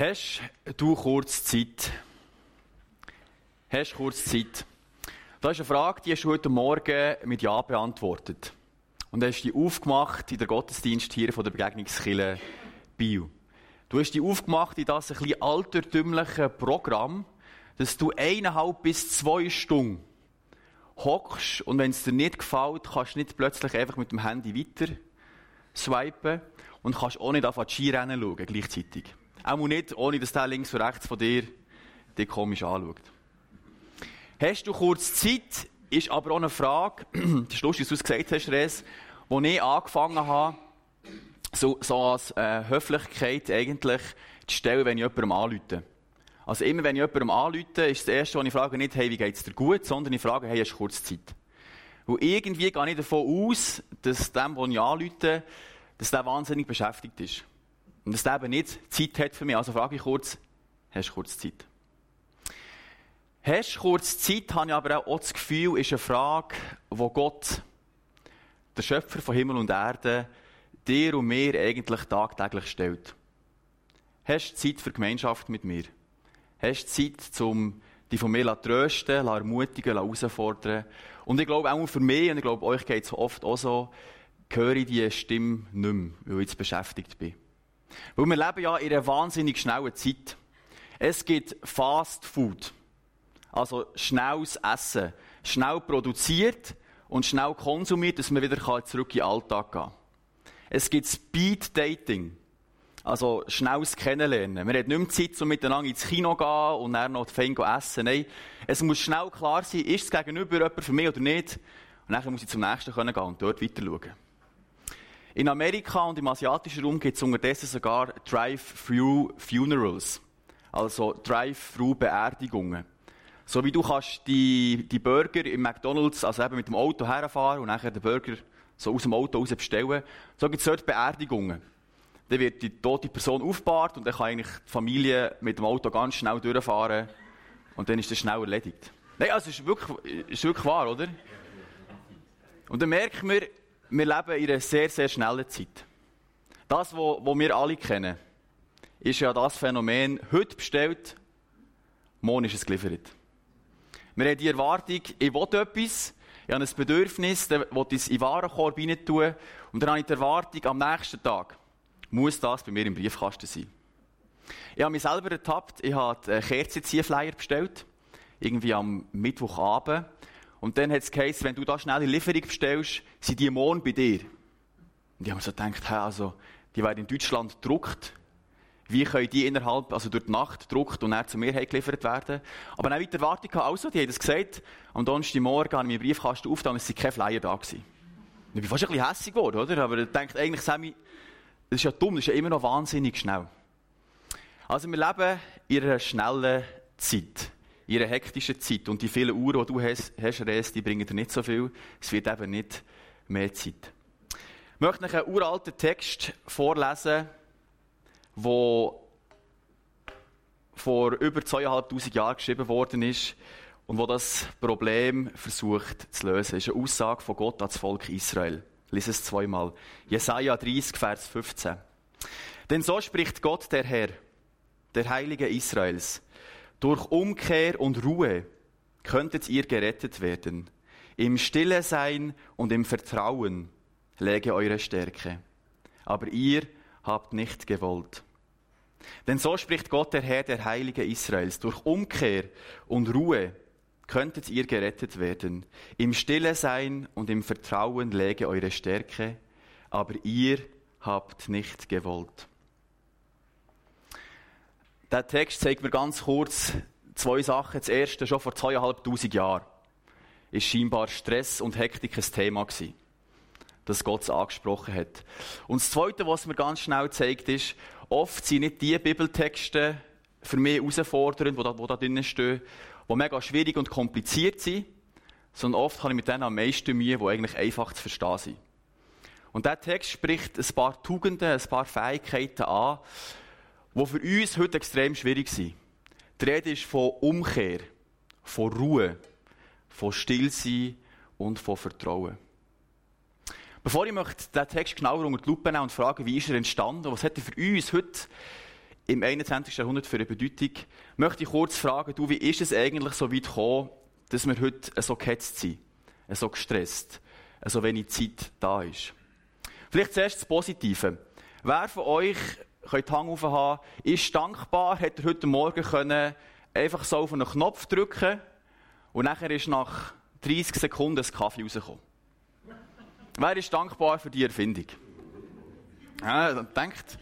Hast du kurz Zeit? Hast du kurz Zeit? Das ist eine Frage, die hast du heute Morgen mit Ja beantwortet. Und hast die aufgemacht in der Gottesdienst hier von der Begegnungskille Bio. Du hast die aufgemacht in das ein bisschen altertümliche Programm, dass du eineinhalb bis zwei Stunden hockst und wenn es dir nicht gefällt, kannst du nicht plötzlich einfach mit dem Handy weiter swipen und kannst auch nicht auf Skirennen schauen gleichzeitig. Auch nicht, ohne dass der links und rechts von dir dich komisch anschaut. Hast du kurz Zeit, ist aber auch eine Frage, das ist lustig, dass du es gesagt hast, Res, wo ich angefangen habe, so, so als äh, Höflichkeit eigentlich zu stellen, wenn ich jemandem anrufe. Also immer, wenn ich jemandem anrufe, ist das Erste, was ich frage, nicht, hey, wie geht's dir gut, sondern ich frage, hey, hast du kurz Zeit? Und irgendwie gehe ich davon aus, dass dem, den ich anrufe, dass der wahnsinnig beschäftigt ist. Und dass der eben nicht Zeit hat für mich. Also frage ich kurz, hast du kurz Zeit? Hast du kurz Zeit, habe ich aber auch das Gefühl, ist eine Frage, wo Gott, der Schöpfer von Himmel und Erde, dir und mir eigentlich tagtäglich stellt. Hast du Zeit für Gemeinschaft mit mir? Hast du Zeit, um die von mir zu trösten, zu ermutigen, zu herausfordern? Und ich glaube auch für mich, und ich glaube euch geht es oft auch so, höre ich diese Stimme nicht mehr, weil ich jetzt beschäftigt bin. Weil wir leben ja in einer wahnsinnig schnellen Zeit. Es gibt Fast Food. Also schnelles Essen. Schnell produziert und schnell konsumiert, dass man wieder zurück in den Alltag gehen kann. Es gibt Speed Dating. Also schnelles Kennenlernen. Wir haben nicht mehr Zeit, um miteinander ins Kino zu gehen und dann noch fein essen. Nein, es muss schnell klar sein, ist es gegenüber jemand für mich oder nicht. Und dann muss ich zum nächsten gehen und dort weiter schauen. In Amerika und im asiatischen Raum gibt es unterdessen sogar Drive-Through Funerals. Also Drive-Through-Beerdigungen. So wie du kannst die, die Burger im McDonalds, also eben mit dem Auto herfahren und nachher den Burger so aus dem Auto raus bestellen. So gibt es dort Beerdigungen. Dann wird die tote Person aufgebahrt und dann kann eigentlich die Familie mit dem Auto ganz schnell durchfahren und dann ist das schnell erledigt. Nein, also ist wirklich, ist wirklich wahr, oder? Und dann merkt man, wir leben in einer sehr, sehr schnellen Zeit. Das, was wir alle kennen, ist ja das Phänomen, heute bestellt, morgen ist es geliefert. Wir haben die Erwartung, ich will etwas, ich habe ein Bedürfnis, dann will es in den Warenkorb rein tun und dann habe ich die Erwartung, am nächsten Tag muss das bei mir im Briefkasten sein. Ich habe mich selber ertappt, ich habe Kerzenziehflyer bestellt, irgendwie am Mittwochabend und dann hat es geheißen, wenn du da schnell eine Lieferung bestellst, sind die morgen bei dir. Und ich habe mir so gedacht, hey, also, die werden in Deutschland gedruckt. Wie können die innerhalb, also durch die Nacht gedruckt und dann zu mir geliefert werden? Aber dann weiter Erwartung also, die haben das gesagt, am Donnerstagmorgen habe ich meinen Briefkasten aufgetan, es sind keine Flyer da gewesen. Ich bin fast ein bisschen hässlich geworden, oder? Aber ich denke eigentlich, Sammy, das ist ja dumm, das ist ja immer noch wahnsinnig schnell. Also wir leben in einer schnellen Zeit ihrer hektischen Zeit. Und die vielen Uhren, die du hast, hast Res, die bringen dir nicht so viel. Es wird eben nicht mehr Zeit. Ich möchte euch einen uralten Text vorlesen, der vor über zweieinhalbtausend Jahren geschrieben worden ist und wo das Problem versucht zu lösen. Das ist eine Aussage von Gott an das Volk Israel. Lies es zweimal. Jesaja 30, Vers 15. Denn so spricht Gott, der Herr, der Heilige Israels. Durch Umkehr und Ruhe könntet ihr gerettet werden. Im Stille sein und im Vertrauen läge eure Stärke. Aber ihr habt nicht gewollt. Denn so spricht Gott, der Herr, der Heilige Israels. Durch Umkehr und Ruhe könntet ihr gerettet werden. Im Stille sein und im Vertrauen läge eure Stärke. Aber ihr habt nicht gewollt. Der Text zeigt mir ganz kurz zwei Sachen. Das erste, schon vor zweieinhalbtausend Jahren, ist scheinbar Stress und Hektik ein Thema gewesen, das Gott angesprochen hat. Und das zweite, was mir ganz schnell zeigt, ist, oft sind nicht die Bibeltexte für mich herausfordernd, die da, wo da drinnen stehen, die mega schwierig und kompliziert sind, sondern oft habe ich mit denen am meisten Mühe, die eigentlich einfach zu verstehen sind. Und der Text spricht ein paar Tugenden, ein paar Fähigkeiten an, die für uns heute extrem schwierig sind. Die Rede ist von Umkehr, von Ruhe, von Stillsein und von Vertrauen. Bevor ich möchte den Text genauer unter die Lupe nehmen und fragen, wie ist er entstanden, was hat er für uns heute im 21. Jahrhundert für eine Bedeutung? Möchte ich kurz fragen, du, wie ist es eigentlich so weit gekommen, dass wir heute so gehetzt sind, so gestresst, so wenig Zeit da ist? Vielleicht zuerst das Positive. Wer von euch, könnt die Hand haben, ist dankbar, hat er heute Morgen können einfach so auf einen Knopf drücken und nachher ist nach 30 Sekunden ein Kaffee rausgekommen. Wer ist dankbar für die Erfindung? Ja, denkt.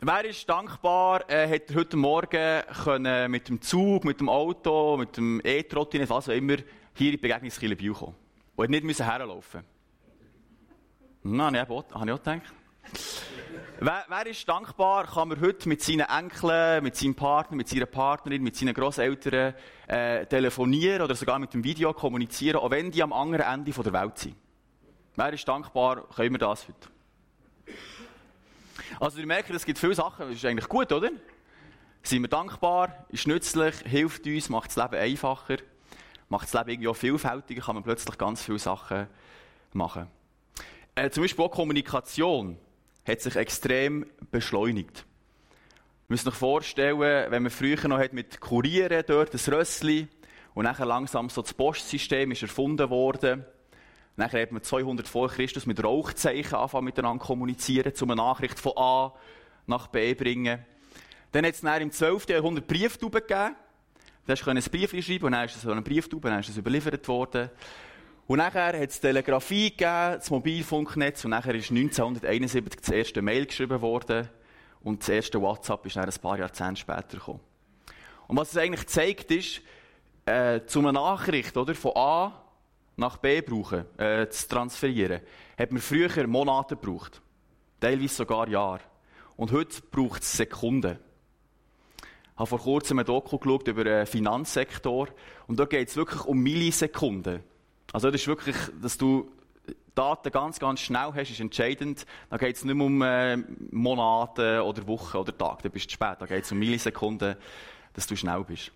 Wer ist dankbar, äh, hat heute Morgen können mit dem Zug, mit dem Auto, mit dem E-Trottinett, was auch immer, hier in die Begegnungskille Biel kommen. Und nicht müssen herlaufen. Na, habe ich auch gedacht. Wer, wer, ist dankbar, kann man heute mit seinen Enkeln, mit seinem Partner, mit seiner Partnerin, mit seinen Grosseltern äh, telefonieren oder sogar mit dem Video kommunizieren, auch wenn die am anderen Ende der Welt sind. Wer ist dankbar, können wir das heute? Also, ihr merkt, es gibt viele Sachen, das ist eigentlich gut, oder? Sind wir dankbar, ist nützlich, hilft uns, macht das Leben einfacher, macht das Leben irgendwie auch vielfältiger, kann man plötzlich ganz viele Sachen machen. Äh, zum Beispiel auch Kommunikation hat sich extrem beschleunigt. Wir müssen sich vorstellen, wenn man früher noch mit Kurieren dort, das Rössli, und nachher langsam so das Postsystem ist erfunden worden. Nachher hat man 200 vor Christus mit Rauchzeichen anfangen miteinander kommunizieren, um eine Nachricht von A nach B bringen. Dann hat es im 12. Jahrhundert Brieftuben gegeben. Da konnte ein Brief schreiben und dann ist es so eine Brieftube, dann ist es überliefert worden. Und nachher hat es Telegrafie gegeben, das Mobilfunknetz, und nachher ist 1971 das erste Mail geschrieben worden, und das erste WhatsApp ist dann ein paar Jahrzehnte später gekommen. Und was es eigentlich zeigt, ist, äh, zu einer Nachricht, oder, von A nach B brauchen, äh, zu transferieren, hat man früher Monate gebraucht. Teilweise sogar Jahre. Und heute braucht es Sekunden. Ich habe vor kurzem ein Doku geschaut über den Finanzsektor. Und da geht es wirklich um Millisekunden. Also das ist wirklich, dass du Daten ganz, ganz schnell hast, ist entscheidend. Da geht es nicht mehr um äh, Monate oder Wochen oder Tage, da bist du spät. Da geht es um Millisekunden, dass du schnell bist.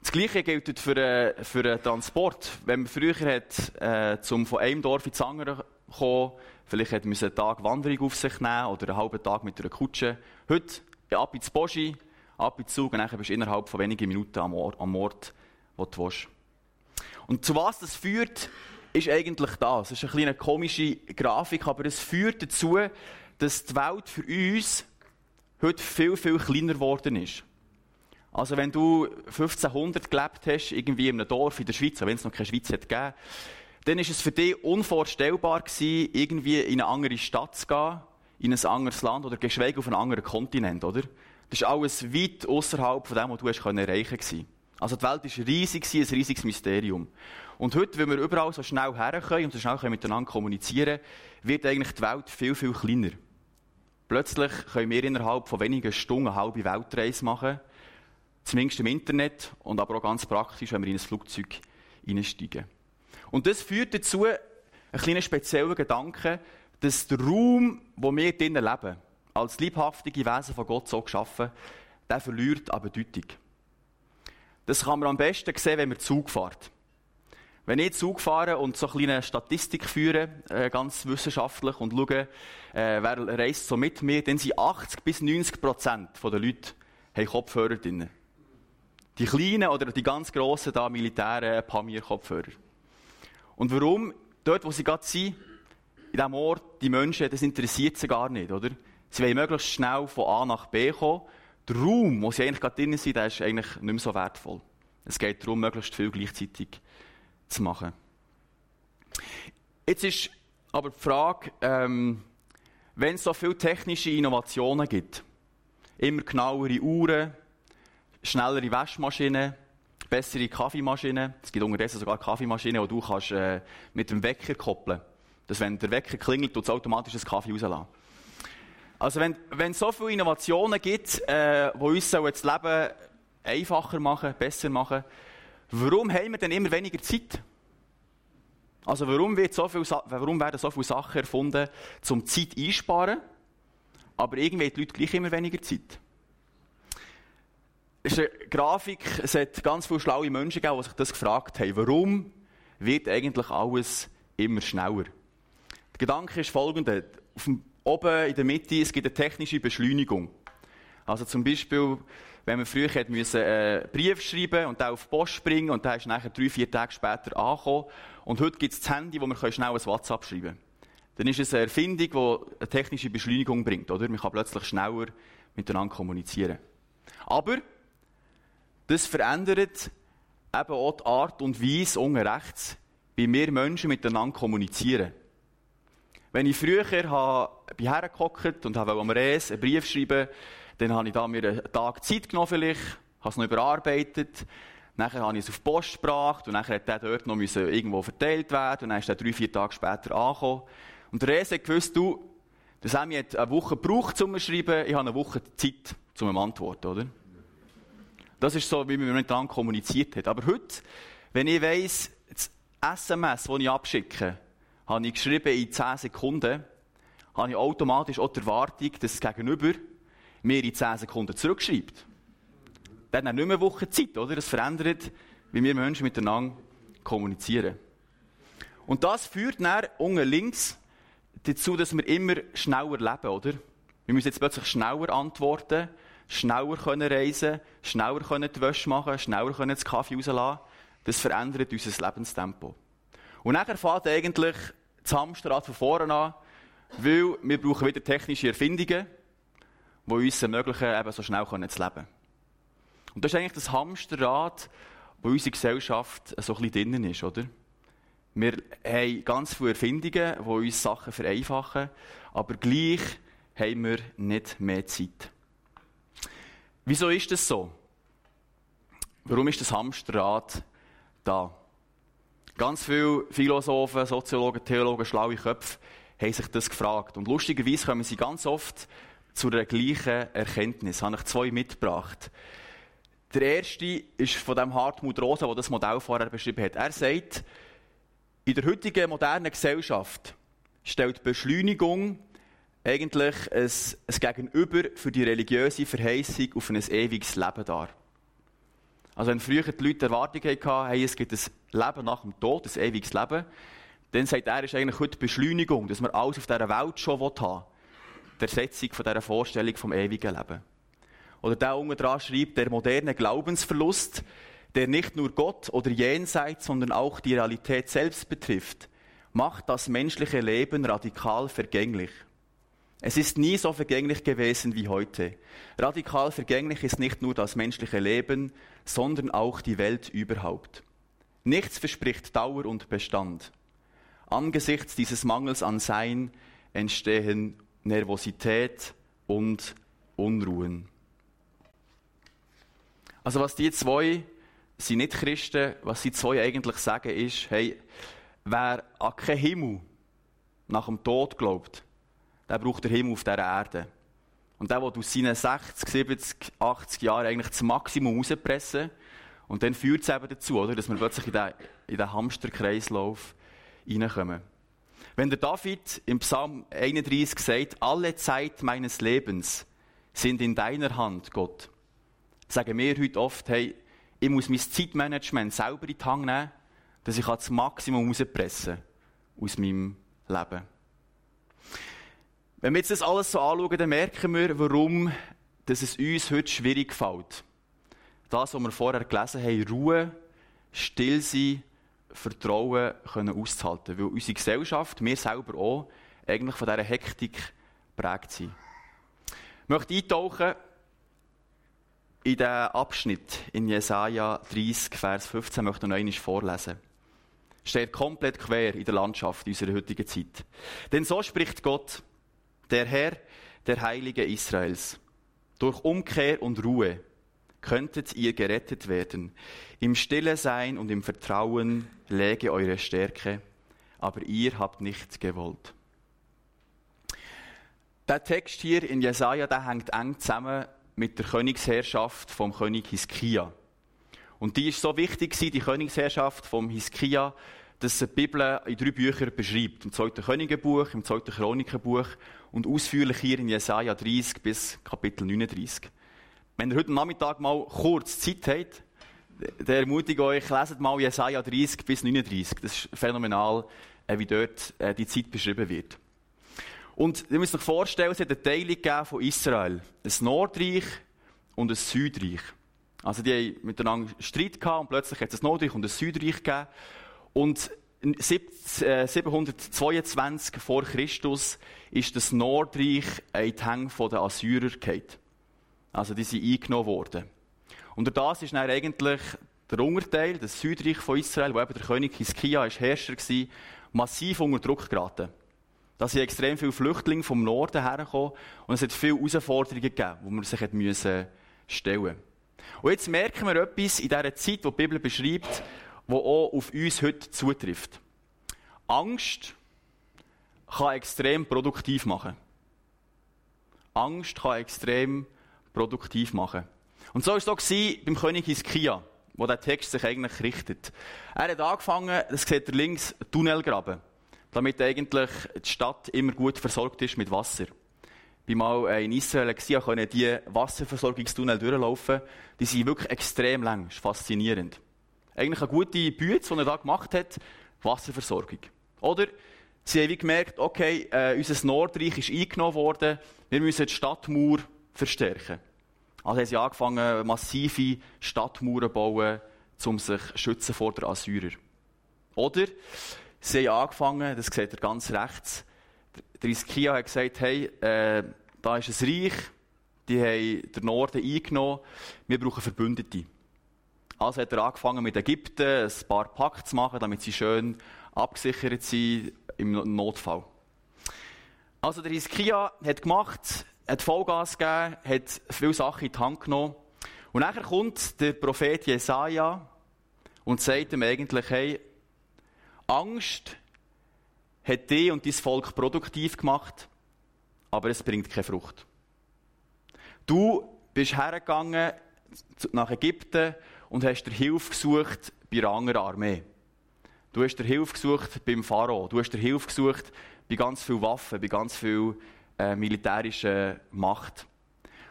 Das Gleiche gilt für, äh, für den Transport. Wenn man früher hat, äh, zum von einem Dorf ins andere kommen, vielleicht hat man einen Tag Wanderung auf sich nehmen oder einen halben Tag mit einer Kutsche. Heute ja, ab ins Boschi, ab ins Zug und dann bist du innerhalb von wenigen Minuten am Ort, am Ort wo du willst. Und zu was das führt, ist eigentlich das. Es ist eine kleine komische Grafik, aber es führt dazu, dass die Welt für uns heute viel, viel kleiner geworden ist. Also wenn du 1500 gelebt hast, irgendwie in einem Dorf in der Schweiz, wenn es noch keine Schweiz hat gegeben, dann ist es für dich unvorstellbar gewesen, irgendwie in eine andere Stadt zu gehen, in ein anderes Land oder geschweige auf einen anderen Kontinent, oder? Das ist alles weit außerhalb von dem, was du hast erreichen konntest. Also die Welt war riesig, ein riesiges Mysterium. Und heute, wenn wir überall so schnell her können und so schnell miteinander kommunizieren wird eigentlich die Welt viel, viel kleiner. Plötzlich können wir innerhalb von wenigen Stunden eine halbe Weltreise machen. Zumindest im Internet und aber auch ganz praktisch, wenn wir in ein Flugzeug einsteigen. Und das führt dazu, einen kleinen speziellen Gedanken, dass der Raum, wo wir drinnen leben, als liebhaftige Wesen von Gott so geschaffen, der verliert an Bedeutung. Das kann man am besten sehen, wenn man Zug fährt. Wenn ich Zug fahre und so eine kleine Statistik führe, äh, ganz wissenschaftlich, und schaue, äh, wer reist so mit mir, dann sind 80 bis 90 Prozent der Leute haben Kopfhörer drin. Die kleinen oder die ganz grossen da militären Pamir-Kopfhörer. Und warum? Dort, wo sie gerade sind, in diesem Ort, die Menschen, das interessiert sie gar nicht, oder? Sie wollen möglichst schnell von A nach B kommen der Raum, wo sie eigentlich gerade drin sind, der ist eigentlich nicht mehr so wertvoll. Es geht darum, möglichst viel gleichzeitig zu machen. Jetzt ist aber die Frage, ähm, wenn es so viele technische Innovationen gibt, immer genauere Uhren, schnellere Waschmaschinen, bessere Kaffeemaschinen, es gibt unterdessen sogar Kaffeemaschinen, die du kannst, äh, mit dem Wecker koppeln kannst. Wenn der Wecker klingelt, tut es automatisch einen Kaffee rauslassen. Also wenn, es so viele Innovationen gibt, äh, die uns das Leben einfacher machen, besser machen, warum haben wir denn immer weniger Zeit? Also warum, wird so viel, warum werden so viele Sachen erfunden, um Zeit einsparen, aber irgendwie haben die Leute gleich immer weniger Zeit? Es ist eine Grafik, es hat ganz viele schlaue Menschen gegeben, die sich das gefragt haben. Warum wird eigentlich alles immer schneller? Der Gedanke ist folgender. Auf dem oben in der Mitte, es gibt eine technische Beschleunigung. Also zum Beispiel, wenn man früher hätte müssen, einen äh, Brief schreiben und dann auf die Post bringen und dann ist nachher drei, vier Tage später angekommen. Und heute gibt es das Handy, wo man schnell ein WhatsApp schreiben kann. Dann ist es eine Erfindung, die eine technische Beschleunigung bringt, oder? Man kann plötzlich schneller miteinander kommunizieren. Aber, das verändert eben auch die Art und Weise unten rechts, wie wir Menschen miteinander kommunizieren. Wenn ich früher bin hergehockt und wollte am Rees einen Brief schreiben, dann habe ich da mir einen Tag Zeit genommen vielleicht, habe es noch überarbeitet, Nachher habe ich es auf die Post gebracht und nachher hat der dort noch irgendwo verteilt werden und dann ist er drei, vier Tage später angekommen. Und der hat gewusst, du, der Sammy hat eine Woche gebraucht, um zu schreiben, ich habe eine Woche Zeit, um zu antworten, oder? Das ist so, wie man miteinander kommuniziert hat. Aber heute, wenn ich weiss, das SMS, das ich abschicke, habe ich geschrieben in 10 Sekunden, habe ich automatisch auch die Erwartung, dass das Gegenüber mir in 10 Sekunden zurückschreibt. Dann hat nicht mehr eine Woche Zeit, oder? Das verändert, wie wir Menschen miteinander kommunizieren. Und das führt dann unten links dazu, dass wir immer schneller leben, oder? Wir müssen jetzt plötzlich schneller antworten, schneller können reisen, schneller können die Wäsche machen, schneller können das Kaffee rauslassen. Das verändert unser Lebenstempo. Und nachher fängt eigentlich das Hamsterrad von vorne an, weil wir brauchen wieder technische Erfindungen, die uns ermöglichen, eben so schnell zu leben. Und das ist eigentlich das Hamsterrad, wo unsere Gesellschaft so ein bisschen drinnen ist, oder? Wir haben ganz viele Erfindungen, die uns Sachen vereinfachen, aber gleich haben wir nicht mehr Zeit. Wieso ist das so? Warum ist das Hamsterrad da? Ganz viele Philosophen, Soziologen, Theologen, schlaue Köpfe haben sich das gefragt. Und lustigerweise kommen sie ganz oft zu der gleichen Erkenntnis. Habe ich zwei mitgebracht. Der erste ist von dem Hartmut Rosa, der das Modell vorher beschrieben hat. Er sagt, in der heutigen modernen Gesellschaft stellt Beschleunigung eigentlich ein, ein Gegenüber für die religiöse Verheißung auf ein ewiges Leben dar. Also wenn früher die Leute Erwartungen hatten, hey, es gibt ein Leben nach dem Tod, ein ewiges Leben, dann sagt er, ist eigentlich heute Beschleunigung, dass man alles auf dieser Welt schon haben will. Die Ersetzung von dieser Vorstellung vom ewigen Leben. Oder der unten dran schreibt, der moderne Glaubensverlust, der nicht nur Gott oder Jenseits, sondern auch die Realität selbst betrifft, macht das menschliche Leben radikal vergänglich. Es ist nie so vergänglich gewesen wie heute. Radikal vergänglich ist nicht nur das menschliche Leben, sondern auch die Welt überhaupt. Nichts verspricht Dauer und Bestand. Angesichts dieses Mangels an Sein entstehen Nervosität und Unruhen. Also was die zwei sind nicht Christen, was sie zwei eigentlich sagen ist, hey, wer an keinen Himmel nach dem Tod glaubt, der braucht den Himmel auf dieser Erde. Und der, der aus seinen 60, 70, 80 Jahren eigentlich das Maximum rauspressen und dann führt es eben dazu, oder, dass wir plötzlich in den, den Hamsterkreislauf reinkommen. Wenn der David im Psalm 31 sagt, alle Zeit meines Lebens sind in deiner Hand, Gott, sagen wir heute oft, hey, ich muss mein Zeitmanagement selber in die Hand nehmen, dass ich das Maximum rauspressen aus meinem Leben. Wenn wir jetzt das alles so anschauen, dann merken wir, warum dass es uns heute schwierig fällt. Das, was wir vorher gelesen haben, Ruhe, still sein, Vertrauen können auszuhalten. Weil unsere Gesellschaft, wir selber auch, eigentlich von dieser Hektik prägt sind. Ich möchte eintauchen in den Abschnitt in Jesaja 30, Vers 15 möchte noch einmal vorlesen. Steht komplett quer in der Landschaft unserer heutigen Zeit. Denn so spricht Gott, der Herr, der Heilige Israels. Durch Umkehr und Ruhe könntet ihr gerettet werden. Im Stille sein und im Vertrauen läge eure Stärke, aber ihr habt nicht gewollt. Der Text hier in Jesaja, der hängt eng zusammen mit der Königsherrschaft vom König Hiskia. Und die ist so wichtig die Königsherrschaft vom Hiskia, dass die Bibel in drei Büchern beschreibt. Im zweiten Königebuch, im zweiten Chronikenbuch und ausführlich hier in Jesaja 30 bis Kapitel 39. Wenn ihr heute Nachmittag mal kurz Zeit habt, dann ermutige ich euch, leset mal Jesaja 30 bis 39. Das ist phänomenal, äh, wie dort äh, die Zeit beschrieben wird. Und ihr müsst euch vorstellen, es hat eine Teilung von Israel. Ein Nordreich und ein Südreich. Also die haben miteinander Streit gehabt und plötzlich hat es ein Nordreich und ein Südreich gegeben. Und 722 vor Christus ist das Nordreich in die Hänge der Assyrer gefallen. Also die sind eingenommen worden. Und das ist dann eigentlich der Unterteil, das Südreich von Israel, wo eben der König Hiskia ist Herrscher war, massiv unter Druck geraten. Da sind extrem viele Flüchtlinge vom Norden hergekommen und es hat viele Herausforderungen gegeben, die man sich stellen musste. Und jetzt merken wir etwas in dieser Zeit, die die Bibel beschreibt, wo auch auf uns heute zutrifft. Angst kann extrem produktiv machen. Angst kann extrem produktiv machen. Und so war es auch beim König Hiskia, wo der Text sich eigentlich richtet. Er hat angefangen, das seht ihr links, Tunnel graben, damit eigentlich die Stadt immer gut versorgt ist mit Wasser. Bei mal äh, in Israel gesehen, können die Wasserversorgungstunnel durchlaufen. Die sind wirklich extrem lang. Das ist faszinierend. Eigentlich eine gute Bütze, die er da gemacht hat, Wasserversorgung. Oder sie haben gemerkt, okay, äh, unser Nordreich ist eingenommen worden, wir müssen die Stadtmauer verstärken. Also haben sie angefangen, massive Stadtmauern zu bauen, um sich schützen vor den Assyrern. Oder sie haben angefangen, das seht ihr ganz rechts, der Iskia hat gesagt, hey, äh, da ist ein Reich, die haben den Norden eingenommen, wir brauchen Verbündete. Also hat er angefangen mit Ägypten ein paar Pakte zu machen, damit sie schön abgesichert sind im Notfall. Also der Hiskia hat gemacht, hat Vollgas gegeben, hat viele Sachen in die Hand genommen. Und nachher kommt der Prophet Jesaja und sagt ihm eigentlich, hey, Angst hat dich und dein Volk produktiv gemacht, aber es bringt keine Frucht. Du bist hergegangen nach Ägypten und hast dir Hilfe gesucht bei einer anderen Armee. Du hast dir Hilfe gesucht beim Pharao. Du hast dir Hilfe gesucht bei ganz vielen Waffen, bei ganz viel äh, militärischer Macht.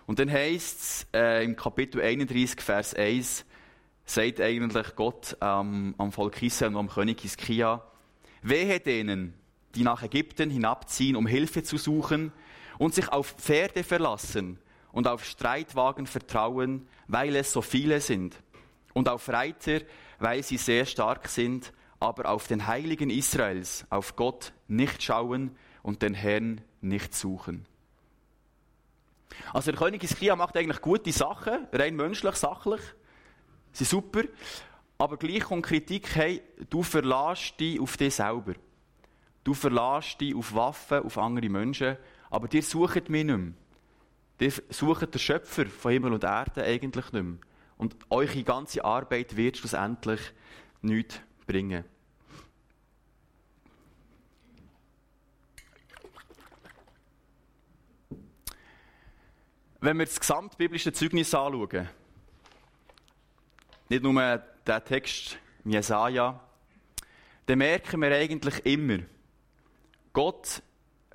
Und dann heißt es äh, im Kapitel 31, Vers 1, sagt eigentlich Gott ähm, am Volk Israel und am König Hiskia, wehe denen, die nach Ägypten hinabziehen, um Hilfe zu suchen und sich auf Pferde verlassen und auf Streitwagen vertrauen, weil es so viele sind, und auf Reiter, weil sie sehr stark sind, aber auf den Heiligen Israels, auf Gott nicht schauen und den Herrn nicht suchen. Also der König Ischia macht eigentlich gute Sachen, rein menschlich, sachlich, sie sind super, aber gleich kommt Kritik, hey, du verlässt dich auf dich selber. Du verlässt dich auf Waffen, auf andere Menschen, aber dir sucht mich nicht mehr. Ihr sucht den Schöpfer von Himmel und Erde eigentlich nicht mehr. Und eure ganze Arbeit wird schlussendlich nichts bringen. Wenn wir das gesamtbiblische Zeugnis anschauen, nicht nur der Text Jesaja, dann merken wir eigentlich immer, Gott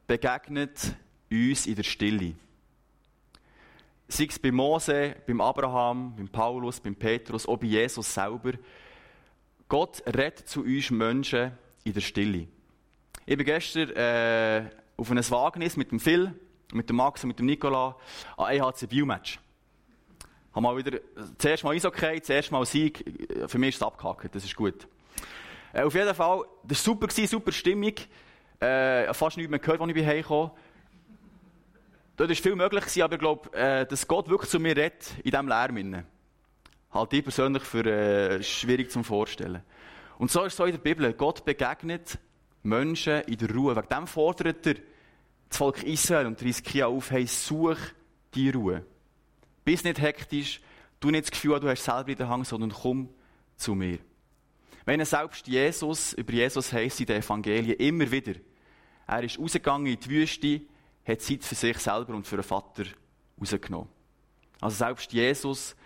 begegnet uns in der Stille. Sei es bei Mose, beim Abraham, beim Paulus, beim Petrus, auch bei Jesus selber. Gott redet zu uns Menschen in der Stille. Ich bin gestern äh, auf einem Wagnis mit dem Phil, mit dem Max und mit dem Nicola an EHC Biomatch. Haben mal wieder, zuerst mal Eishockey, zuerst mal Sieg. Für mich ist es abgehakt, das ist gut. Äh, auf jeden Fall, das war super, super Stimmung. Äh, fast nichts mehr gehört, als ich bei heimgekommen Dort war viel möglich, aber ich glaube, äh, dass Gott wirklich zu mir redet, in diesem Lärm. Halte ich persönlich für äh, schwierig zu vorstellen. Und so ist es so in der Bibel. Gott begegnet Menschen in der Ruhe. Wegen dem fordert er das Volk Israel und Riskia auf, hey, such die Ruhe. Bist nicht hektisch, du nicht das Gefühl, du hast selber in der Hand, sondern komm zu mir. Wenn selbst Jesus, über Jesus heisst in den Evangelien immer wieder, er ist rausgegangen in die Wüste, hat Zeit für sich selber und für den Vater rausgenommen. Also selbst Jesus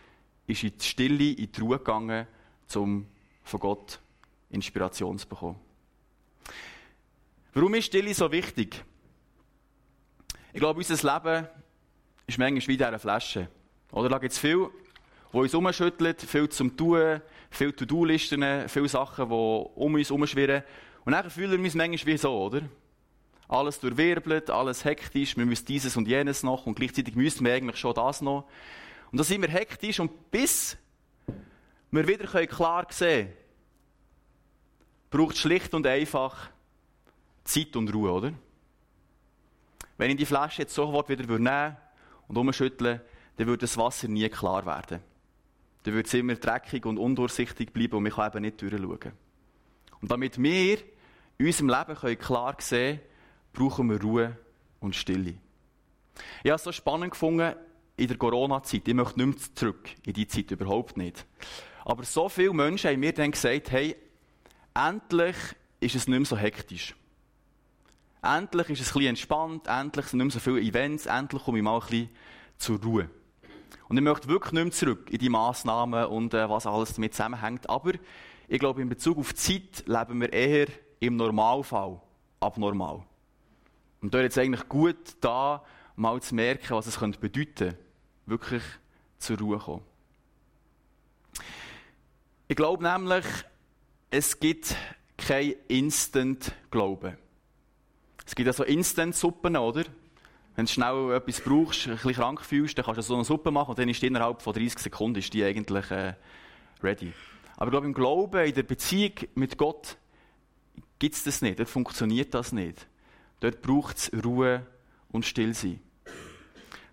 ist in die Stille, in die Ruhe gegangen, um von Gott Inspiration zu bekommen. Warum ist Stille so wichtig? Ich glaube, unser Leben ist manchmal wie in dieser Flasche. Oder da gibt es viel, wo uns umschüttelt, viel zum Tun, viele To-Do-Listen, viele Sachen, die um uns herumschwirren. Und dann fühlen wir uns manchmal wie so, oder? Alles durchwirbelt, alles hektisch, wir müssen dieses und jenes noch und gleichzeitig müssen wir eigentlich schon das noch. Und da sind wir hektisch und bis wir wieder klar sehen können, braucht schlicht und einfach Zeit und Ruhe, oder? Wenn ich die Flasche jetzt sofort wieder nehmen und umschütteln dann würde das Wasser nie klar werden. Dann würde es immer dreckig und undurchsichtig bleiben und man kann eben nicht durchschauen. Und damit wir in unserem Leben klar sehen können, brauchen wir Ruhe und Stille. Ich habe es so spannend gefunden in der Corona-Zeit. Ich möchte nicht mehr zurück in die Zeit, überhaupt nicht. Aber so viele Menschen haben mir dann gesagt, hey, endlich ist es nicht mehr so hektisch. Endlich ist es ein bisschen entspannt, endlich sind nicht mehr so viele Events, endlich komme ich mal ein bisschen zur Ruhe. Und ich möchte wirklich nicht mehr zurück in die Massnahmen und äh, was alles damit zusammenhängt. Aber ich glaube, in Bezug auf die Zeit leben wir eher im Normalfall abnormal. Und da ist jetzt eigentlich gut da, mal zu merken, was es könnte bedeuten, wirklich zur Ruhe kommen. Ich glaube nämlich, es gibt kein Instant-Glauben. Es gibt ja so Instant-Suppen, oder? Wenn du schnell etwas brauchst, ein bisschen krank fühlst, dann kannst du so eine Suppe machen und dann ist die innerhalb von 30 Sekunden ist die eigentlich äh, ready. Aber ich glaube, im Glauben, in der Beziehung mit Gott, gibt es das nicht. Dort funktioniert das nicht. Dort braucht es Ruhe und Stillsein.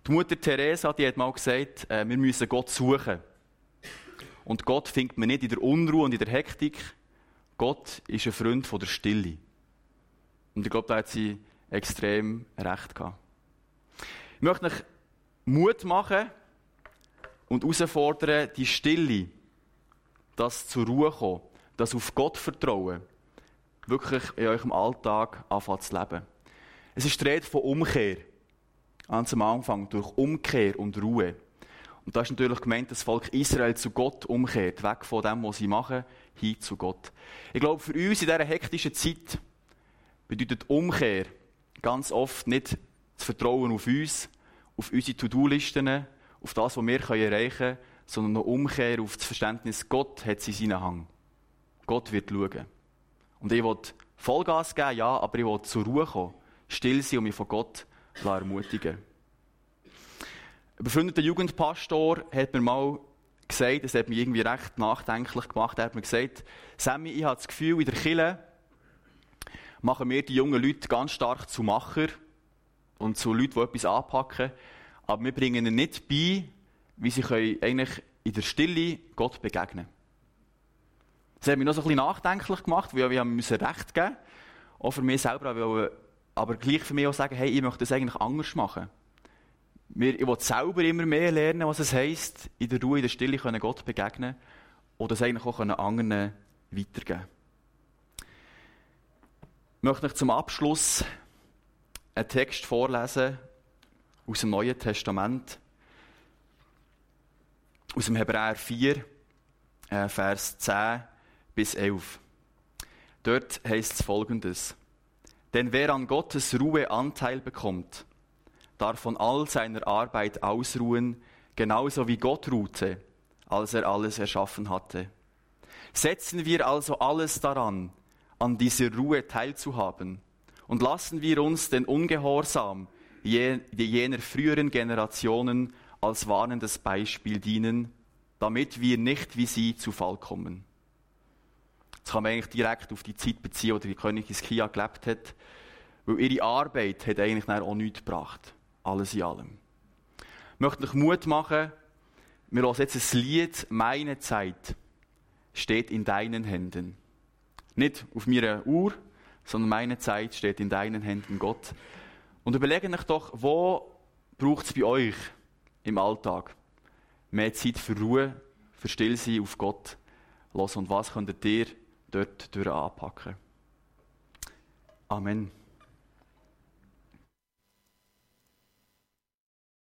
Die Mutter Teresa, die hat mal gesagt, äh, wir müssen Gott suchen. Und Gott findet man nicht in der Unruhe und in der Hektik. Gott ist ein Freund von der Stille. Und ich glaube, da hat sie extrem recht gehabt. Ich möchte euch Mut machen und herausfordern, die Stille, das zur Ruhe kommen, das auf Gott vertrauen, wirklich in eurem Alltag anfangen zu leben. Es ist die Rede von Umkehr. Ganz am Anfang, durch Umkehr und Ruhe. Und da ist natürlich gemeint, dass das Volk Israel zu Gott umkehrt, weg von dem, was sie machen, hin zu Gott. Ich glaube, für uns in dieser hektischen Zeit bedeutet Umkehr ganz oft nicht das Vertrauen auf uns, auf unsere To-Do-Listen, auf das, was wir erreichen können, sondern eine Umkehr auf das Verständnis, Gott hat sie seinen Hang. Gott wird schauen. Und ich will Vollgas geben, ja, aber ich will zur Ruhe kommen, still sein und mich von Gott ermutigen. Ein befreundeter Jugendpastor hat mir mal gesagt, das hat mich irgendwie recht nachdenklich gemacht, er hat mir gesagt, Sammy, ich habe das Gefühl, in der Kille machen wir die jungen Leute ganz stark zu Macher und zu Leuten, die etwas anpacken. Aber wir bringen ihnen nicht bei, wie sie können eigentlich in der Stille Gott begegnen Das hat mich noch so ein bisschen nachdenklich gemacht, weil wir müssen Recht geben Auch für mich selber, aber, gleich für mich auch sagen, hey, ich möchte das eigentlich anders machen. Ich will selber immer mehr lernen, was es heisst, in der Ruhe, in der Stille können Gott begegnen oder das eigentlich auch anderen weitergeben Ich möchte euch zum Abschluss einen Text vorlesen aus dem Neuen Testament, aus dem Hebräer 4, äh, Vers 10 bis 11. Dort heißt es folgendes. Denn wer an Gottes Ruhe Anteil bekommt, darf von all seiner Arbeit ausruhen, genauso wie Gott ruhte, als er alles erschaffen hatte. Setzen wir also alles daran, an dieser Ruhe teilzuhaben, und lassen wir uns den Ungehorsam jener früheren Generationen als warnendes Beispiel dienen, damit wir nicht wie sie zu Fall kommen. Jetzt kann man eigentlich direkt auf die Zeit beziehen, wo die Königin Skia gelebt hat, weil ihre Arbeit hat eigentlich auch nichts gebracht. Alles in allem. Ich möchte euch Mut machen, wir hören jetzt ein Lied, meine Zeit steht in deinen Händen. Nicht auf meiner Uhr, sondern meine Zeit steht in deinen Händen, Gott. Und überlege euch doch, wo braucht es bei euch im Alltag mehr Zeit für Ruhe, für Stillsein auf Gott los und was könnt ihr dort anpacken? Amen.